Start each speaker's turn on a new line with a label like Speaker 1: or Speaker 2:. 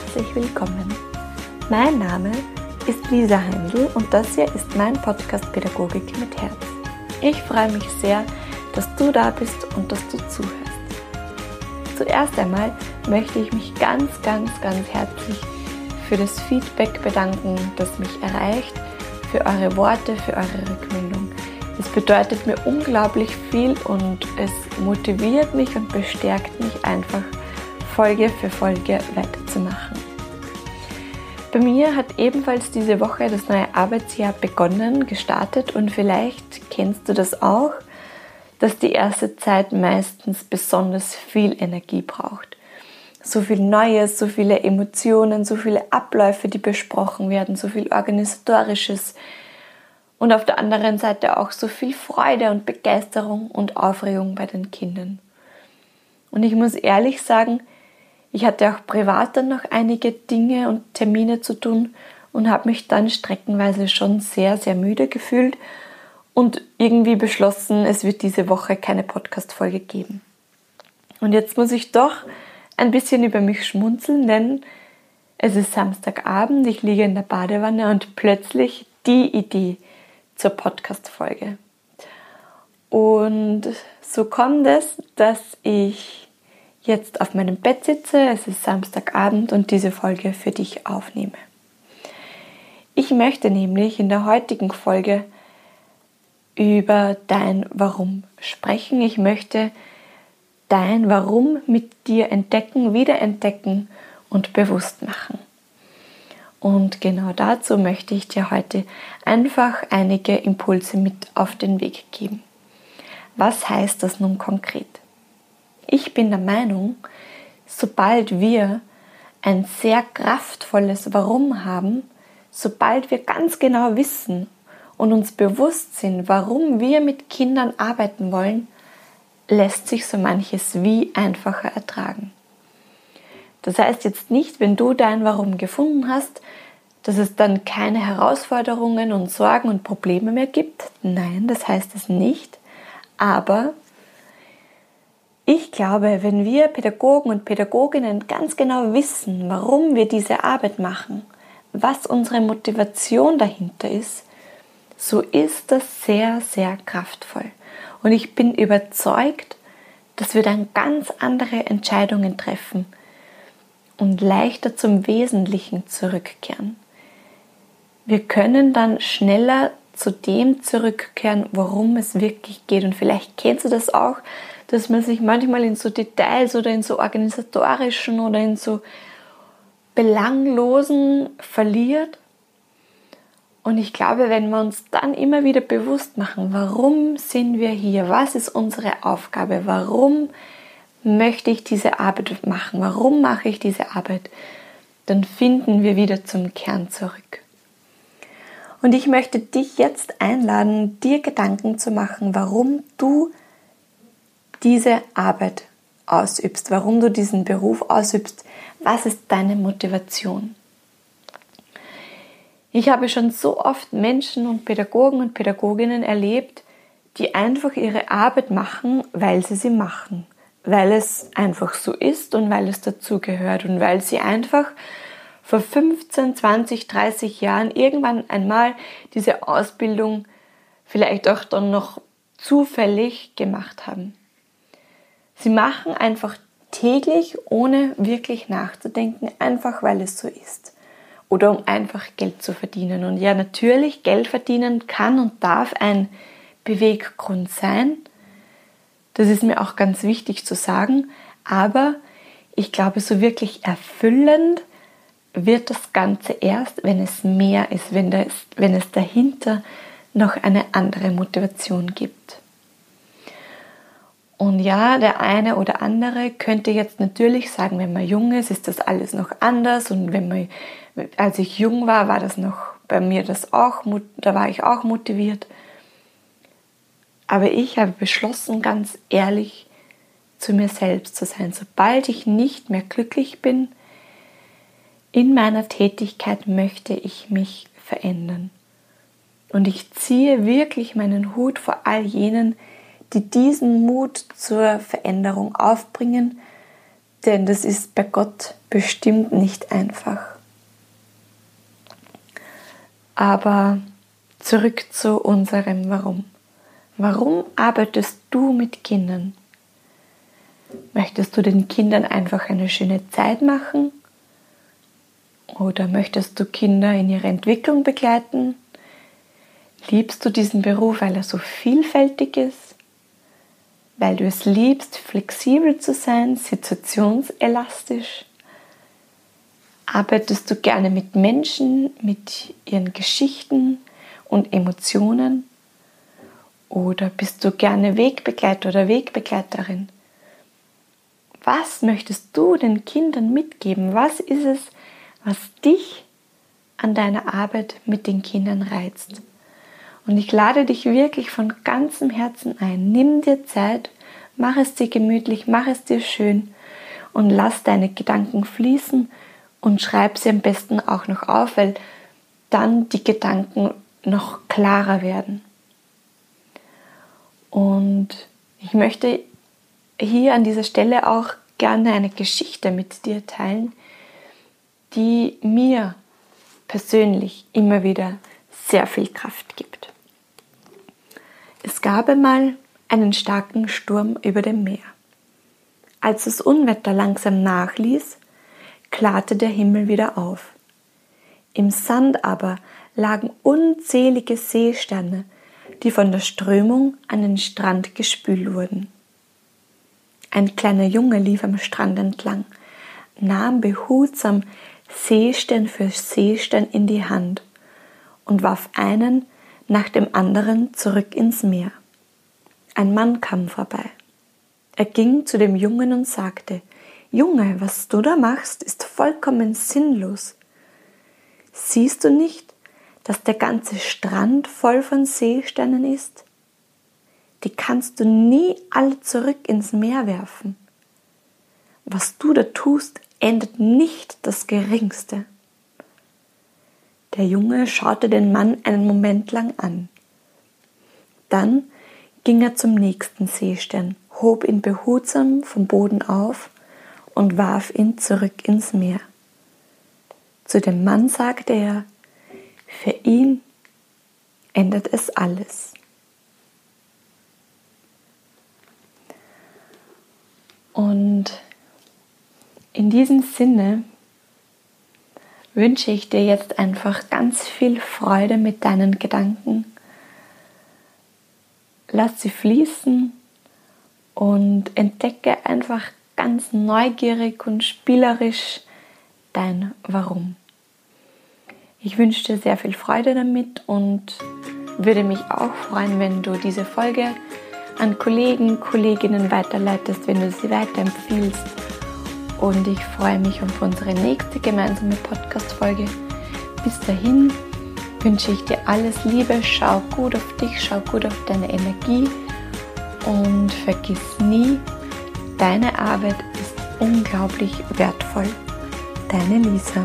Speaker 1: herzlich willkommen. Mein Name ist Lisa Heindl und das hier ist mein Podcast Pädagogik mit Herz. Ich freue mich sehr, dass du da bist und dass du zuhörst. Zuerst einmal möchte ich mich ganz, ganz, ganz herzlich für das Feedback bedanken, das mich erreicht, für eure Worte, für eure Rückmeldung. Es bedeutet mir unglaublich viel und es motiviert mich und bestärkt mich einfach, Folge für Folge weiterzumachen. Bei mir hat ebenfalls diese Woche das neue Arbeitsjahr begonnen, gestartet und vielleicht kennst du das auch dass die erste Zeit meistens besonders viel Energie braucht. So viel Neues, so viele Emotionen, so viele Abläufe, die besprochen werden, so viel Organisatorisches und auf der anderen Seite auch so viel Freude und Begeisterung und Aufregung bei den Kindern. Und ich muss ehrlich sagen, ich hatte auch privat dann noch einige Dinge und Termine zu tun und habe mich dann streckenweise schon sehr, sehr müde gefühlt und irgendwie beschlossen, es wird diese Woche keine Podcast-Folge geben. Und jetzt muss ich doch ein bisschen über mich schmunzeln, denn es ist Samstagabend, ich liege in der Badewanne und plötzlich die Idee zur Podcast-Folge. Und so kommt es, dass ich jetzt auf meinem Bett sitze, es ist Samstagabend und diese Folge für dich aufnehme. Ich möchte nämlich in der heutigen Folge über dein Warum sprechen. Ich möchte dein Warum mit dir entdecken, wiederentdecken und bewusst machen. Und genau dazu möchte ich dir heute einfach einige Impulse mit auf den Weg geben. Was heißt das nun konkret? Ich bin der Meinung, sobald wir ein sehr kraftvolles Warum haben, sobald wir ganz genau wissen, und uns bewusst sind, warum wir mit Kindern arbeiten wollen, lässt sich so manches wie einfacher ertragen. Das heißt jetzt nicht, wenn du dein Warum gefunden hast, dass es dann keine Herausforderungen und Sorgen und Probleme mehr gibt. Nein, das heißt es nicht. Aber ich glaube, wenn wir Pädagogen und Pädagoginnen ganz genau wissen, warum wir diese Arbeit machen, was unsere Motivation dahinter ist, so ist das sehr, sehr kraftvoll. Und ich bin überzeugt, dass wir dann ganz andere Entscheidungen treffen und leichter zum Wesentlichen zurückkehren. Wir können dann schneller zu dem zurückkehren, worum es wirklich geht. Und vielleicht kennst du das auch, dass man sich manchmal in so Details oder in so organisatorischen oder in so belanglosen verliert. Und ich glaube, wenn wir uns dann immer wieder bewusst machen, warum sind wir hier, was ist unsere Aufgabe, warum möchte ich diese Arbeit machen, warum mache ich diese Arbeit, dann finden wir wieder zum Kern zurück. Und ich möchte dich jetzt einladen, dir Gedanken zu machen, warum du diese Arbeit ausübst, warum du diesen Beruf ausübst, was ist deine Motivation. Ich habe schon so oft Menschen und Pädagogen und Pädagoginnen erlebt, die einfach ihre Arbeit machen, weil sie sie machen, weil es einfach so ist und weil es dazugehört und weil sie einfach vor 15, 20, 30 Jahren irgendwann einmal diese Ausbildung vielleicht auch dann noch zufällig gemacht haben. Sie machen einfach täglich, ohne wirklich nachzudenken, einfach weil es so ist oder um einfach Geld zu verdienen. Und ja, natürlich, Geld verdienen kann und darf ein Beweggrund sein. Das ist mir auch ganz wichtig zu sagen. Aber ich glaube, so wirklich erfüllend wird das Ganze erst, wenn es mehr ist, wenn, das, wenn es dahinter noch eine andere Motivation gibt. Und ja, der eine oder andere könnte jetzt natürlich sagen, wenn man jung ist, ist das alles noch anders. Und wenn man, als ich jung war, war das noch bei mir das auch, da war ich auch motiviert. Aber ich habe beschlossen, ganz ehrlich zu mir selbst zu sein. Sobald ich nicht mehr glücklich bin in meiner Tätigkeit, möchte ich mich verändern. Und ich ziehe wirklich meinen Hut vor all jenen, die diesen Mut zur Veränderung aufbringen, denn das ist bei Gott bestimmt nicht einfach. Aber zurück zu unserem Warum. Warum arbeitest du mit Kindern? Möchtest du den Kindern einfach eine schöne Zeit machen? Oder möchtest du Kinder in ihrer Entwicklung begleiten? Liebst du diesen Beruf, weil er so vielfältig ist? Weil du es liebst, flexibel zu sein, situationselastisch? Arbeitest du gerne mit Menschen, mit ihren Geschichten und Emotionen? Oder bist du gerne Wegbegleiter oder Wegbegleiterin? Was möchtest du den Kindern mitgeben? Was ist es, was dich an deiner Arbeit mit den Kindern reizt? Und ich lade dich wirklich von ganzem Herzen ein. Nimm dir Zeit, mach es dir gemütlich, mach es dir schön und lass deine Gedanken fließen und schreib sie am besten auch noch auf, weil dann die Gedanken noch klarer werden. Und ich möchte hier an dieser Stelle auch gerne eine Geschichte mit dir teilen, die mir persönlich immer wieder sehr viel Kraft gibt. Es gab einmal einen starken Sturm über dem Meer. Als das Unwetter langsam nachließ, klarte der Himmel wieder auf. Im Sand aber lagen unzählige Seesterne, die von der Strömung an den Strand gespült wurden. Ein kleiner Junge lief am Strand entlang, nahm behutsam Seestern für Seestern in die Hand und warf einen nach dem anderen zurück ins Meer. Ein Mann kam vorbei. Er ging zu dem Jungen und sagte, Junge, was du da machst, ist vollkommen sinnlos. Siehst du nicht, dass der ganze Strand voll von Seesternen ist? Die kannst du nie alle zurück ins Meer werfen. Was du da tust, ändert nicht das Geringste. Der Junge schaute den Mann einen Moment lang an. Dann ging er zum nächsten Seestern, hob ihn behutsam vom Boden auf und warf ihn zurück ins Meer. Zu dem Mann sagte er, für ihn ändert es alles. Und in diesem Sinne wünsche ich dir jetzt einfach ganz viel Freude mit deinen Gedanken. Lass sie fließen und entdecke einfach ganz neugierig und spielerisch dein Warum. Ich wünsche dir sehr viel Freude damit und würde mich auch freuen, wenn du diese Folge an Kollegen, Kolleginnen weiterleitest, wenn du sie weiterempfiehlst. Und ich freue mich auf unsere nächste gemeinsame Podcast-Folge. Bis dahin wünsche ich dir alles Liebe, schau gut auf dich, schau gut auf deine Energie und vergiss nie, deine Arbeit ist unglaublich wertvoll. Deine Lisa.